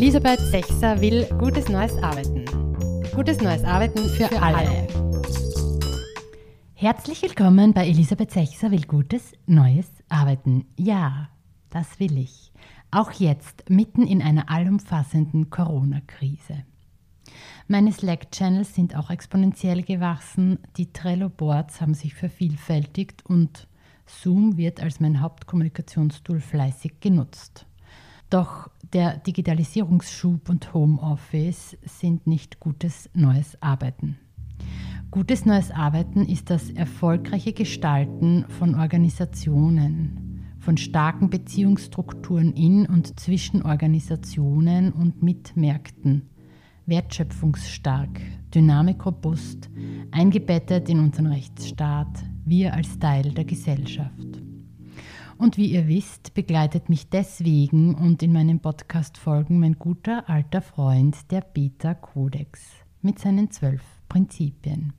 Elisabeth Sechser will gutes neues Arbeiten. Gutes neues Arbeiten für, für alle. alle. Herzlich willkommen bei Elisabeth Sechser will gutes neues Arbeiten. Ja, das will ich. Auch jetzt, mitten in einer allumfassenden Corona-Krise. Meine Slack-Channels sind auch exponentiell gewachsen, die Trello-Boards haben sich vervielfältigt und Zoom wird als mein Hauptkommunikationstool fleißig genutzt. Doch der Digitalisierungsschub und Homeoffice sind nicht gutes neues Arbeiten. Gutes neues Arbeiten ist das erfolgreiche Gestalten von Organisationen, von starken Beziehungsstrukturen in und zwischen Organisationen und mit Märkten wertschöpfungsstark, dynamikrobust, eingebettet in unseren Rechtsstaat, wir als Teil der Gesellschaft. Und wie ihr wisst, begleitet mich deswegen und in meinen Podcast-Folgen mein guter alter Freund, der Beta-Kodex, mit seinen zwölf Prinzipien.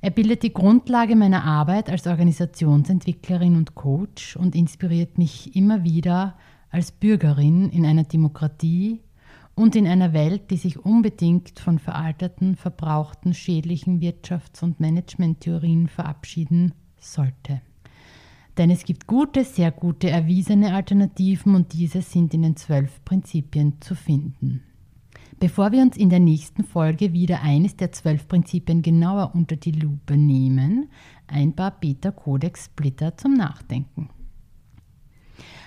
Er bildet die Grundlage meiner Arbeit als Organisationsentwicklerin und Coach und inspiriert mich immer wieder als Bürgerin in einer Demokratie und in einer Welt, die sich unbedingt von veralterten, verbrauchten, schädlichen Wirtschafts- und Managementtheorien verabschieden sollte. Denn es gibt gute, sehr gute, erwiesene Alternativen und diese sind in den zwölf Prinzipien zu finden. Bevor wir uns in der nächsten Folge wieder eines der zwölf Prinzipien genauer unter die Lupe nehmen, ein paar Beta-Codex-Splitter zum Nachdenken.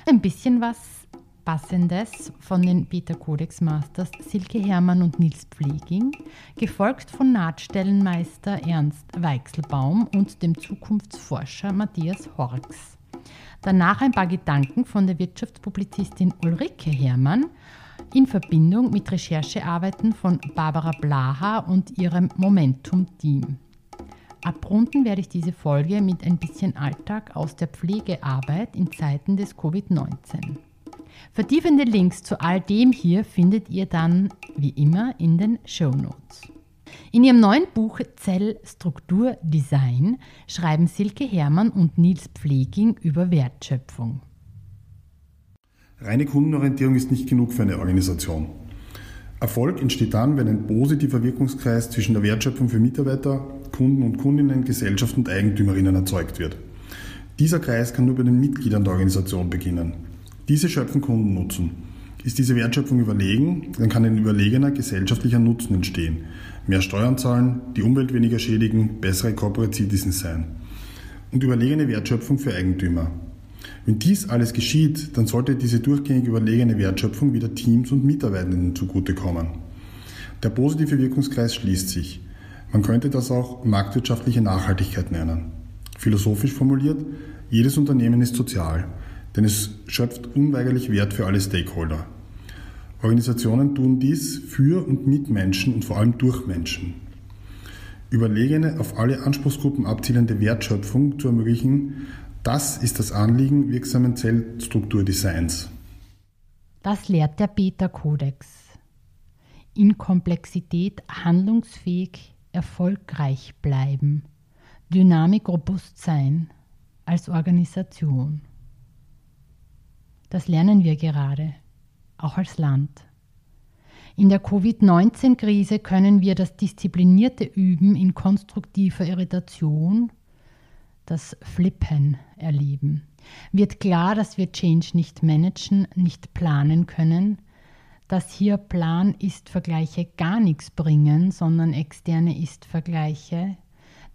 Ein bisschen was Passendes von den Beta Codex Masters Silke Hermann und Nils Pfleging, gefolgt von Nahtstellenmeister Ernst Weichselbaum und dem Zukunftsforscher Matthias Horx. Danach ein paar Gedanken von der Wirtschaftspublizistin Ulrike Hermann in Verbindung mit Recherchearbeiten von Barbara Blaha und ihrem Momentum-Team. Abrunden werde ich diese Folge mit ein bisschen Alltag aus der Pflegearbeit in Zeiten des Covid-19. Vertiefende Links zu all dem hier findet ihr dann wie immer in den Show Notes. In ihrem neuen Buch Zellstruktur Design schreiben Silke Hermann und Nils Pfleging über Wertschöpfung. Reine Kundenorientierung ist nicht genug für eine Organisation. Erfolg entsteht dann, wenn ein positiver Wirkungskreis zwischen der Wertschöpfung für Mitarbeiter, Kunden und Kundinnen, Gesellschaft und Eigentümerinnen erzeugt wird. Dieser Kreis kann nur bei den Mitgliedern der Organisation beginnen. Diese schöpfen Kundennutzen. Ist diese Wertschöpfung überlegen, dann kann ein überlegener gesellschaftlicher Nutzen entstehen. Mehr Steuern zahlen, die Umwelt weniger schädigen, bessere Corporate Citizens sein. Und überlegene Wertschöpfung für Eigentümer. Wenn dies alles geschieht, dann sollte diese durchgängig überlegene Wertschöpfung wieder Teams und Mitarbeitenden zugutekommen. Der positive Wirkungskreis schließt sich. Man könnte das auch marktwirtschaftliche Nachhaltigkeit nennen. Philosophisch formuliert, jedes Unternehmen ist sozial denn es schöpft unweigerlich Wert für alle Stakeholder. Organisationen tun dies für und mit Menschen und vor allem durch Menschen. Überlegene, auf alle Anspruchsgruppen abzielende Wertschöpfung zu ermöglichen, das ist das Anliegen wirksamen Zellstrukturdesigns. Das lehrt der Beta-Kodex. In Komplexität handlungsfähig, erfolgreich bleiben, Dynamik robust sein als Organisation. Das lernen wir gerade, auch als Land. In der Covid-19-Krise können wir das disziplinierte Üben in konstruktiver Irritation, das Flippen erleben. Wird klar, dass wir Change nicht managen, nicht planen können, dass hier Plan ist Vergleiche gar nichts bringen, sondern externe Ist-Vergleiche,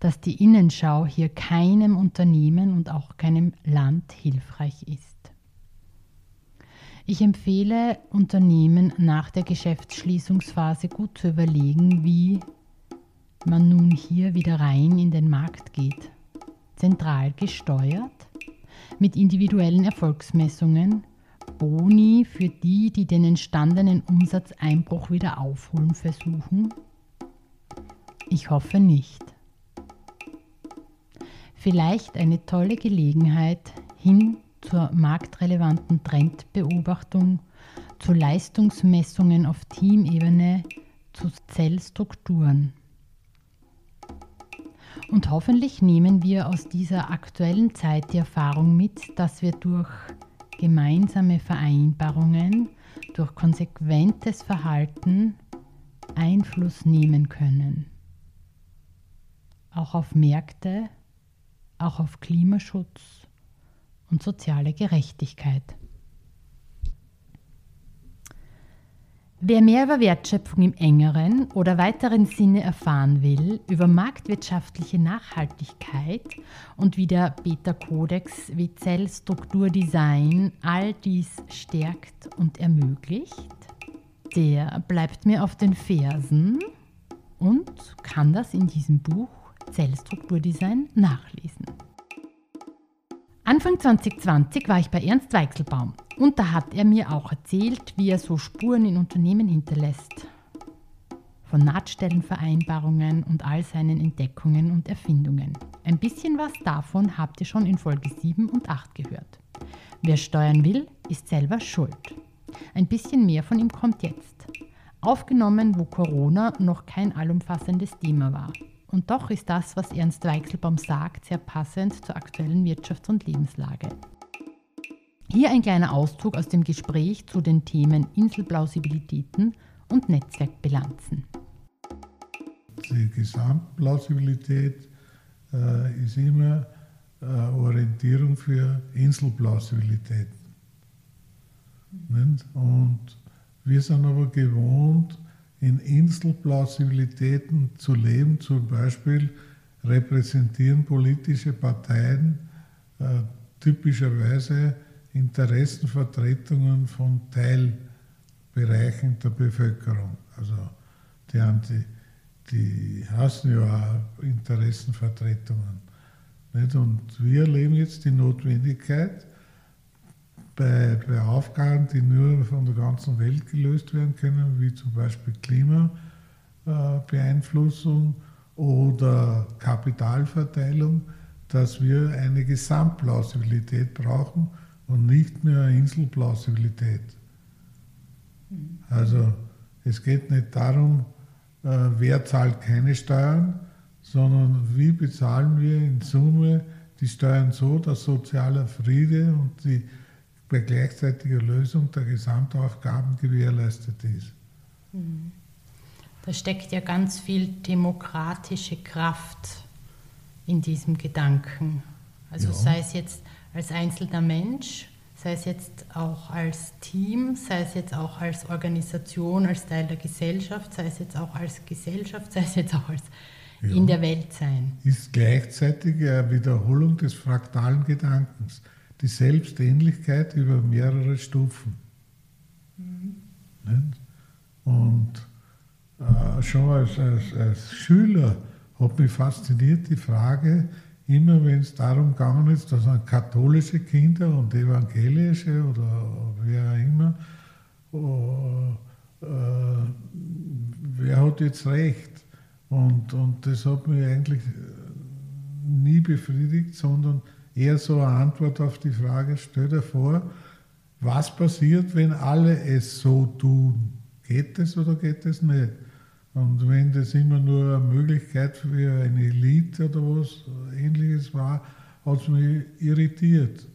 dass die Innenschau hier keinem Unternehmen und auch keinem Land hilfreich ist. Ich empfehle Unternehmen nach der Geschäftsschließungsphase gut zu überlegen, wie man nun hier wieder rein in den Markt geht. Zentral gesteuert, mit individuellen Erfolgsmessungen, Boni für die, die den entstandenen Umsatzeinbruch wieder aufholen versuchen? Ich hoffe nicht. Vielleicht eine tolle Gelegenheit hin zur marktrelevanten Trendbeobachtung, zu Leistungsmessungen auf Teamebene, zu Zellstrukturen. Und hoffentlich nehmen wir aus dieser aktuellen Zeit die Erfahrung mit, dass wir durch gemeinsame Vereinbarungen durch konsequentes Verhalten Einfluss nehmen können. Auch auf Märkte, auch auf Klimaschutz und soziale Gerechtigkeit. Wer mehr über Wertschöpfung im engeren oder weiteren Sinne erfahren will, über marktwirtschaftliche Nachhaltigkeit und wie der Beta-Kodex wie Zellstrukturdesign all dies stärkt und ermöglicht, der bleibt mir auf den Fersen und kann das in diesem Buch Zellstrukturdesign nachlesen. Anfang 2020 war ich bei Ernst Weichselbaum und da hat er mir auch erzählt, wie er so Spuren in Unternehmen hinterlässt. Von Nahtstellenvereinbarungen und all seinen Entdeckungen und Erfindungen. Ein bisschen was davon habt ihr schon in Folge 7 und 8 gehört. Wer steuern will, ist selber schuld. Ein bisschen mehr von ihm kommt jetzt. Aufgenommen, wo Corona noch kein allumfassendes Thema war. Und doch ist das, was Ernst Weichselbaum sagt, sehr passend zur aktuellen Wirtschafts- und Lebenslage. Hier ein kleiner Auszug aus dem Gespräch zu den Themen Inselplausibilitäten und Netzwerkbilanzen. Die Gesamtplausibilität äh, ist immer äh, Orientierung für Inselplausibilität. Mhm. Und wir sind aber gewohnt, in Inselplausibilitäten zu leben. Zum Beispiel repräsentieren politische Parteien äh, typischerweise Interessenvertretungen von Teilbereichen der Bevölkerung. Also die, haben die, hassen ja Interessenvertretungen. Nicht? Und wir erleben jetzt die Notwendigkeit, bei, bei Aufgaben, die nur von der ganzen Welt gelöst werden können, wie zum Beispiel Klimabeeinflussung oder Kapitalverteilung, dass wir eine Gesamtplausibilität brauchen und nicht mehr eine Inselplausibilität. Also es geht nicht darum, äh, wer zahlt keine Steuern, sondern wie bezahlen wir in Summe die Steuern so, dass sozialer Friede und die bei gleichzeitiger Lösung der Gesamtaufgaben gewährleistet ist. Mhm. Da steckt ja ganz viel demokratische Kraft in diesem Gedanken. Also ja. sei es jetzt als einzelner Mensch, sei es jetzt auch als Team, sei es jetzt auch als Organisation, als Teil der Gesellschaft, sei es jetzt auch als Gesellschaft, sei es jetzt auch als ja. in der Welt sein. Ist gleichzeitig eine Wiederholung des fraktalen Gedankens die Selbstähnlichkeit über mehrere Stufen. Mhm. Und äh, schon als, als, als, Schüler hat mich fasziniert die Frage, immer wenn es darum gegangen ist, dass man katholische Kinder und evangelische oder wer auch immer, äh, wer hat jetzt recht? Und, und das hat mich eigentlich nie befriedigt, sondern eher so eine Antwort auf die Frage, stell dir vor, was passiert, wenn alle es so tun? Geht es oder geht es nicht? Und wenn das immer nur eine Möglichkeit für eine Elite oder was ähnliches war, hat es mich irritiert.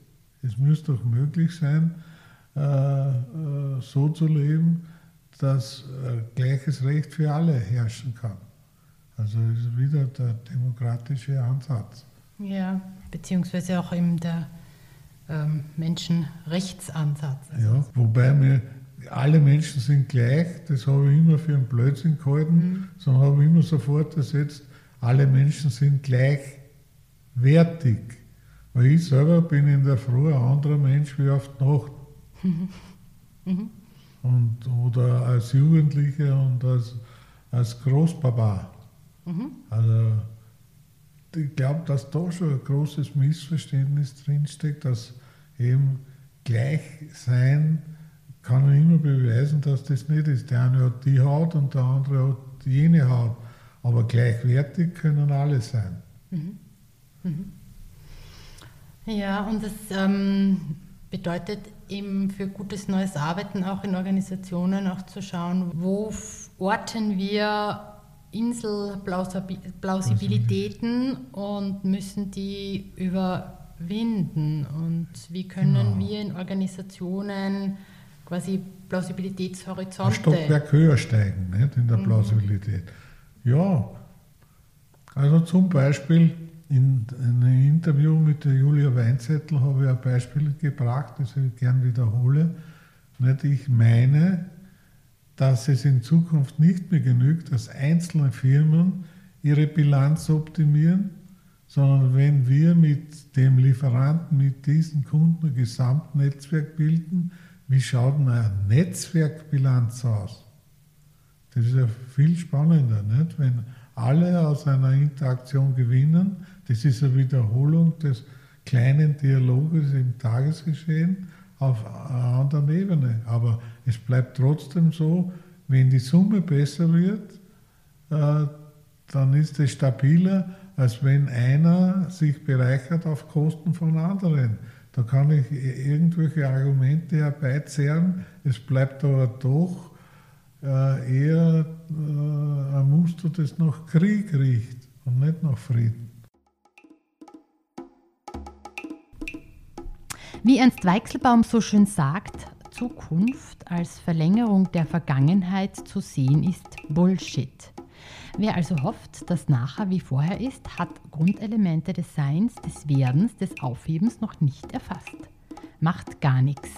Es müsste doch möglich sein, äh, äh, so zu leben, dass äh, gleiches Recht für alle herrschen kann. Also ist wieder der demokratische Ansatz. Ja, beziehungsweise auch eben der ähm, Menschenrechtsansatz. Also ja, wobei mir alle Menschen sind gleich, das habe ich immer für einen Blödsinn gehalten, mhm. sondern habe ich immer sofort ersetzt, alle Menschen sind gleichwertig. Weil ich selber bin in der Früh ein anderer Mensch wie auf die Nacht. Mhm. Und, oder als Jugendlicher und als, als Großpapa. Mhm. Also ich glaube, dass da schon ein großes Missverständnis drinsteckt, dass eben Gleichsein kann man immer beweisen, dass das nicht ist. Der eine hat die Haut und der andere hat jene Haut. Aber gleichwertig können alle sein. Mhm. Mhm. Ja, und das ähm, bedeutet eben für gutes neues Arbeiten auch in Organisationen auch zu schauen, wo orten wir Inselplausibilitäten und müssen die über überwinden und wie können genau. wir in Organisationen quasi Plausibilitätshorizonte... Ein Stockwerk höher steigen nicht, in der mhm. Plausibilität. Ja, also zum Beispiel in einem Interview mit der Julia Weinzettel habe ich ein Beispiel gebracht, das ich gern wiederhole. Nicht? Ich meine, dass es in Zukunft nicht mehr genügt, dass einzelne Firmen ihre Bilanz optimieren, sondern wenn wir mit dem Lieferanten, mit diesen Kunden ein Gesamtnetzwerk bilden, wie schaut eine Netzwerkbilanz aus? Das ist ja viel spannender, nicht? wenn alle aus einer Interaktion gewinnen. Das ist eine Wiederholung des kleinen Dialoges im Tagesgeschehen auf einer anderen Ebene. Aber es bleibt trotzdem so, wenn die Summe besser wird, äh, dann ist es stabiler, als wenn einer sich bereichert auf Kosten von anderen. Da kann ich irgendwelche Argumente herbeizerren, es bleibt aber doch äh, eher äh, ein Muster, das nach Krieg riecht und nicht nach Frieden. Wie Ernst Weichselbaum so schön sagt, Zukunft als Verlängerung der Vergangenheit zu sehen ist Bullshit. Wer also hofft, dass nachher wie vorher ist, hat Grundelemente des Seins, des Werdens, des Aufhebens noch nicht erfasst. Macht gar nichts.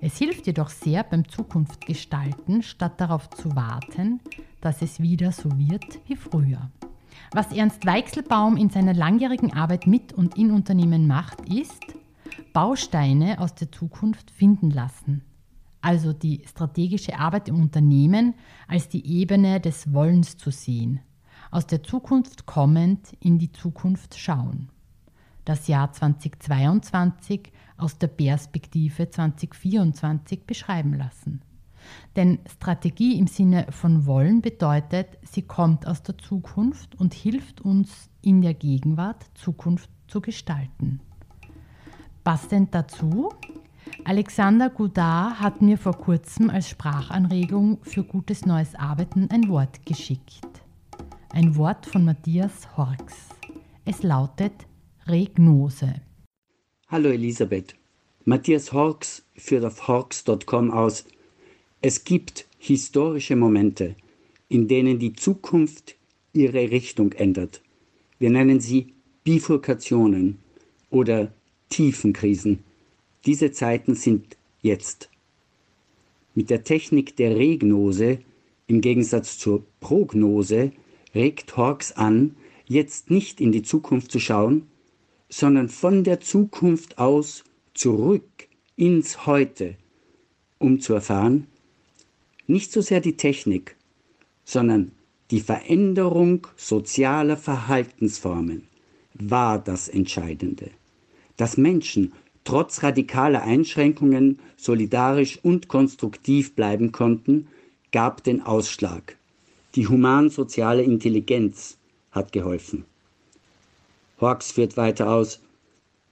Es hilft jedoch sehr beim Zukunftgestalten, statt darauf zu warten, dass es wieder so wird wie früher. Was Ernst Weichselbaum in seiner langjährigen Arbeit mit und in Unternehmen macht, ist, Bausteine aus der Zukunft finden lassen. Also die strategische Arbeit im Unternehmen als die Ebene des Wollens zu sehen. Aus der Zukunft kommend in die Zukunft schauen. Das Jahr 2022 aus der Perspektive 2024 beschreiben lassen. Denn Strategie im Sinne von wollen bedeutet, sie kommt aus der Zukunft und hilft uns in der Gegenwart Zukunft zu gestalten. Passend dazu, Alexander Goudard hat mir vor kurzem als Sprachanregung für gutes neues Arbeiten ein Wort geschickt. Ein Wort von Matthias Horks. Es lautet Regnose. Hallo Elisabeth. Matthias Horks führt auf horks.com aus. Es gibt historische Momente, in denen die Zukunft ihre Richtung ändert. Wir nennen sie Bifurkationen oder Tiefenkrisen. Diese Zeiten sind jetzt. Mit der Technik der Regnose im Gegensatz zur Prognose regt Horks an, jetzt nicht in die Zukunft zu schauen, sondern von der Zukunft aus zurück ins Heute, um zu erfahren, nicht so sehr die Technik, sondern die Veränderung sozialer Verhaltensformen war das Entscheidende dass Menschen trotz radikaler Einschränkungen solidarisch und konstruktiv bleiben konnten, gab den Ausschlag. Die human-soziale Intelligenz hat geholfen. Hawks führt weiter aus,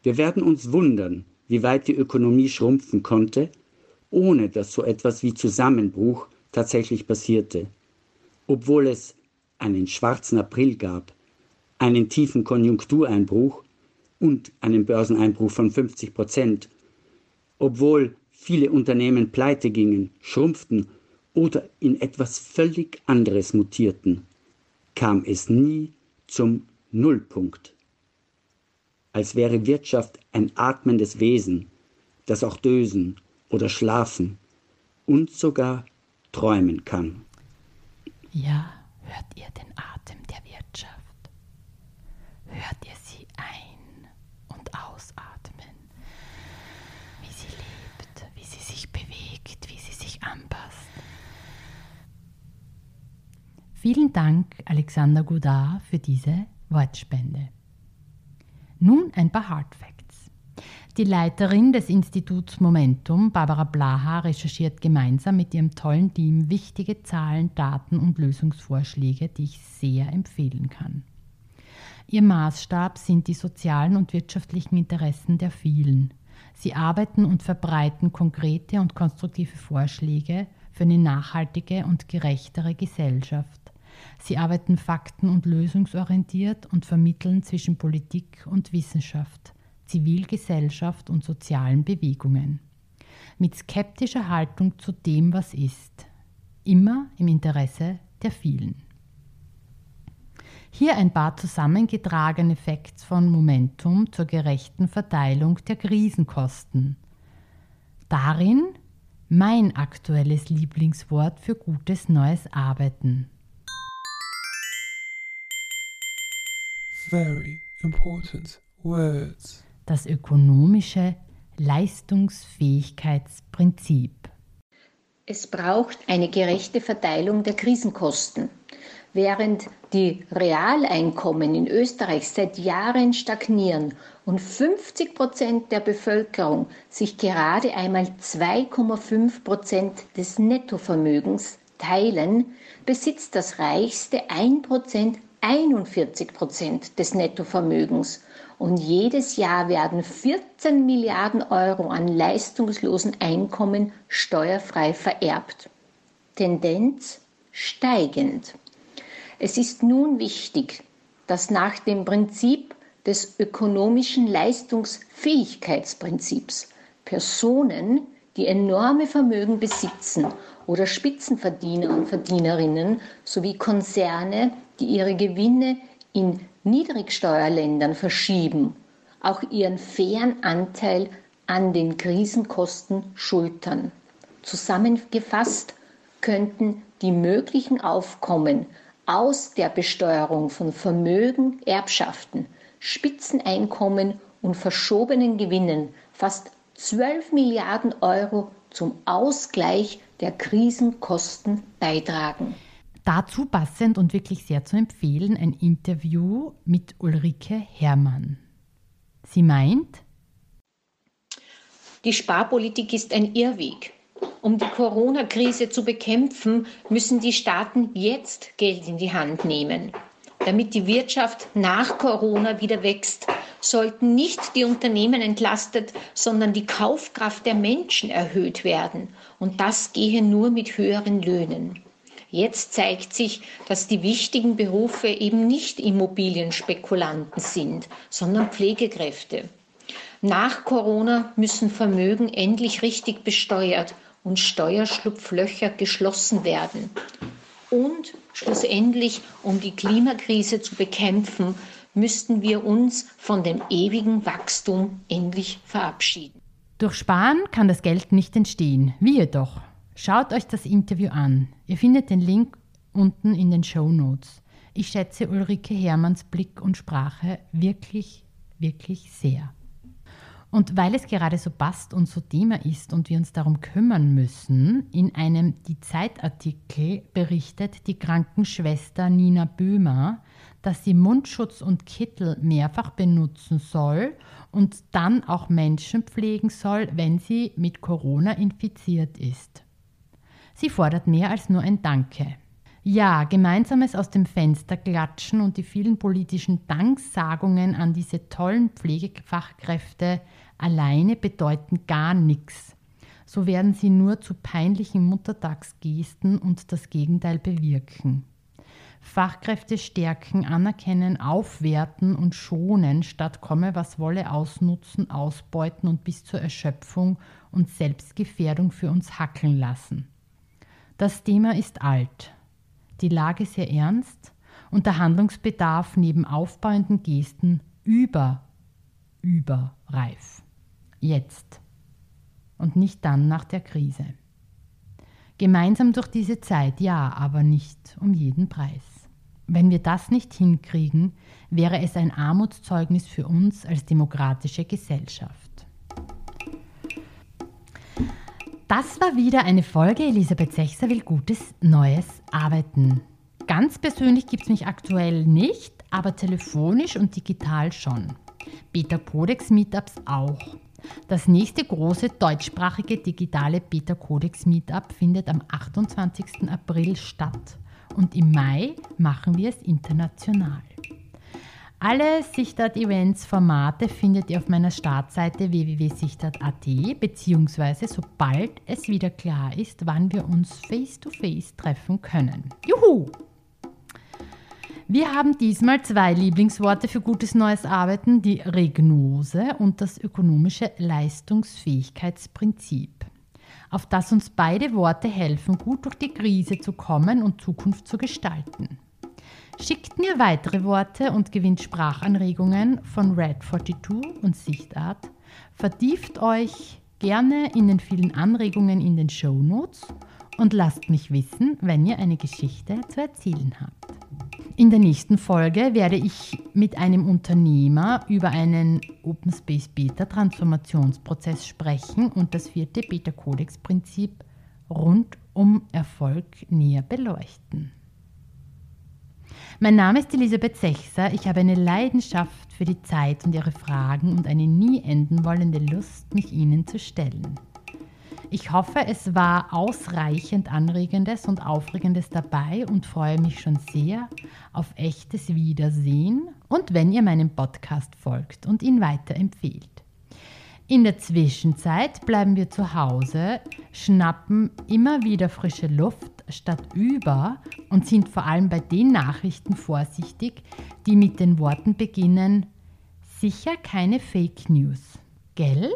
wir werden uns wundern, wie weit die Ökonomie schrumpfen konnte, ohne dass so etwas wie Zusammenbruch tatsächlich passierte. Obwohl es einen schwarzen April gab, einen tiefen Konjunktureinbruch und einen Börseneinbruch von 50 Prozent. Obwohl viele Unternehmen pleite gingen, schrumpften oder in etwas völlig anderes mutierten, kam es nie zum Nullpunkt. Als wäre Wirtschaft ein atmendes Wesen, das auch dösen oder schlafen und sogar träumen kann. Ja, hört ihr den Atem der Wirtschaft? Hört ihr Vielen Dank, Alexander Goudard, für diese Wortspende. Nun ein paar Hard Facts. Die Leiterin des Instituts Momentum, Barbara Blaha, recherchiert gemeinsam mit ihrem tollen Team wichtige Zahlen, Daten und Lösungsvorschläge, die ich sehr empfehlen kann. Ihr Maßstab sind die sozialen und wirtschaftlichen Interessen der vielen. Sie arbeiten und verbreiten konkrete und konstruktive Vorschläge für eine nachhaltige und gerechtere Gesellschaft. Sie arbeiten fakten- und lösungsorientiert und vermitteln zwischen Politik und Wissenschaft, Zivilgesellschaft und sozialen Bewegungen. Mit skeptischer Haltung zu dem, was ist. Immer im Interesse der vielen. Hier ein paar zusammengetragene Facts von Momentum zur gerechten Verteilung der Krisenkosten. Darin mein aktuelles Lieblingswort für gutes neues Arbeiten. Very important words. Das ökonomische Leistungsfähigkeitsprinzip. Es braucht eine gerechte Verteilung der Krisenkosten. Während die Realeinkommen in Österreich seit Jahren stagnieren und 50 Prozent der Bevölkerung sich gerade einmal 2,5 Prozent des Nettovermögens teilen, besitzt das reichste 1 Prozent 41 Prozent des Nettovermögens und jedes Jahr werden 14 Milliarden Euro an leistungslosen Einkommen steuerfrei vererbt. Tendenz steigend. Es ist nun wichtig, dass nach dem Prinzip des ökonomischen Leistungsfähigkeitsprinzips Personen, die enorme Vermögen besitzen oder Spitzenverdiener und Verdienerinnen sowie Konzerne, die ihre Gewinne in Niedrigsteuerländern verschieben, auch ihren fairen Anteil an den Krisenkosten schultern. Zusammengefasst könnten die möglichen Aufkommen aus der Besteuerung von Vermögen, Erbschaften, Spitzeneinkommen und verschobenen Gewinnen fast 12 Milliarden Euro zum Ausgleich der Krisenkosten beitragen. Dazu passend und wirklich sehr zu empfehlen ein Interview mit Ulrike Herrmann. Sie meint, die Sparpolitik ist ein Irrweg. Um die Corona-Krise zu bekämpfen, müssen die Staaten jetzt Geld in die Hand nehmen. Damit die Wirtschaft nach Corona wieder wächst, sollten nicht die Unternehmen entlastet, sondern die Kaufkraft der Menschen erhöht werden. Und das gehe nur mit höheren Löhnen. Jetzt zeigt sich, dass die wichtigen Berufe eben nicht Immobilienspekulanten sind, sondern Pflegekräfte. Nach Corona müssen Vermögen endlich richtig besteuert und Steuerschlupflöcher geschlossen werden. Und schlussendlich, um die Klimakrise zu bekämpfen, müssten wir uns von dem ewigen Wachstum endlich verabschieden. Durch Sparen kann das Geld nicht entstehen. Wie jedoch? Schaut euch das Interview an. Ihr findet den Link unten in den Show Notes. Ich schätze Ulrike Hermanns Blick und Sprache wirklich, wirklich sehr. Und weil es gerade so passt und so Thema ist und wir uns darum kümmern müssen, in einem Die Zeitartikel berichtet die Krankenschwester Nina Böhmer, dass sie Mundschutz und Kittel mehrfach benutzen soll und dann auch Menschen pflegen soll, wenn sie mit Corona infiziert ist. Sie fordert mehr als nur ein Danke. Ja, gemeinsames aus dem Fenster klatschen und die vielen politischen Danksagungen an diese tollen Pflegefachkräfte alleine bedeuten gar nichts. So werden sie nur zu peinlichen Muttertagsgesten und das Gegenteil bewirken. Fachkräfte stärken, anerkennen, aufwerten und schonen, statt komme was wolle ausnutzen, ausbeuten und bis zur Erschöpfung und Selbstgefährdung für uns hackeln lassen. Das Thema ist alt die Lage sehr ernst und der Handlungsbedarf neben aufbauenden Gesten über, überreif. Jetzt und nicht dann nach der Krise. Gemeinsam durch diese Zeit, ja, aber nicht um jeden Preis. Wenn wir das nicht hinkriegen, wäre es ein Armutszeugnis für uns als demokratische Gesellschaft. Das war wieder eine Folge Elisabeth Sechser will gutes neues Arbeiten. Ganz persönlich gibt es mich aktuell nicht, aber telefonisch und digital schon. Beta Codex Meetups auch. Das nächste große deutschsprachige digitale Beta Codex Meetup findet am 28. April statt und im Mai machen wir es international. Alle Sichtart-Events-Formate findet ihr auf meiner Startseite www.sichtart.at beziehungsweise sobald es wieder klar ist, wann wir uns face-to-face -face treffen können. Juhu! Wir haben diesmal zwei Lieblingsworte für gutes neues Arbeiten, die Regnose und das ökonomische Leistungsfähigkeitsprinzip, auf das uns beide Worte helfen, gut durch die Krise zu kommen und Zukunft zu gestalten. Schickt mir weitere Worte und gewinnt Sprachanregungen von Red42 und Sichtart. Vertieft euch gerne in den vielen Anregungen in den Show Notes und lasst mich wissen, wenn ihr eine Geschichte zu erzählen habt. In der nächsten Folge werde ich mit einem Unternehmer über einen Open Space Beta Transformationsprozess sprechen und das vierte Beta Codex Prinzip rund um Erfolg näher beleuchten. Mein Name ist Elisabeth Sechser. Ich habe eine Leidenschaft für die Zeit und ihre Fragen und eine nie enden wollende Lust, mich ihnen zu stellen. Ich hoffe, es war ausreichend Anregendes und Aufregendes dabei und freue mich schon sehr auf echtes Wiedersehen und wenn ihr meinem Podcast folgt und ihn weiterempfehlt. In der Zwischenzeit bleiben wir zu Hause, schnappen immer wieder frische Luft statt über und sind vor allem bei den Nachrichten vorsichtig, die mit den Worten beginnen, sicher keine Fake News. Gell?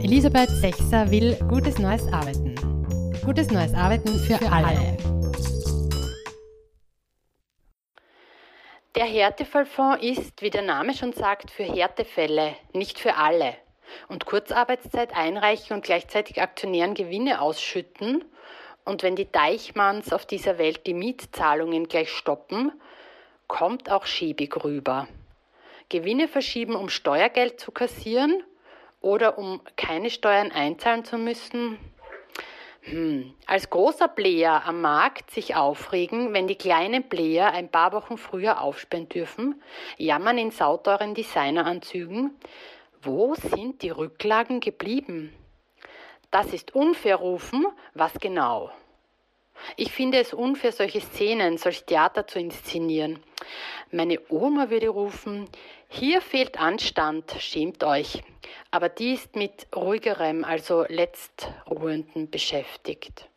Elisabeth Sechser will gutes neues Arbeiten. Gutes neues Arbeiten für, für alle. alle. Der Härtefallfonds ist, wie der Name schon sagt, für Härtefälle, nicht für alle. Und Kurzarbeitszeit einreichen und gleichzeitig Aktionären Gewinne ausschütten. Und wenn die Deichmanns auf dieser Welt die Mietzahlungen gleich stoppen, kommt auch schäbig rüber. Gewinne verschieben, um Steuergeld zu kassieren oder um keine Steuern einzahlen zu müssen? Hm. Als großer Player am Markt sich aufregen, wenn die kleinen Player ein paar Wochen früher aufsperren dürfen, jammern in sauteuren Designeranzügen. Wo sind die Rücklagen geblieben? Das ist unfair rufen, was genau? Ich finde es unfair, solche Szenen, solch Theater zu inszenieren. Meine Oma würde rufen, hier fehlt Anstand, schämt euch. Aber die ist mit ruhigerem, also letztruhendem beschäftigt.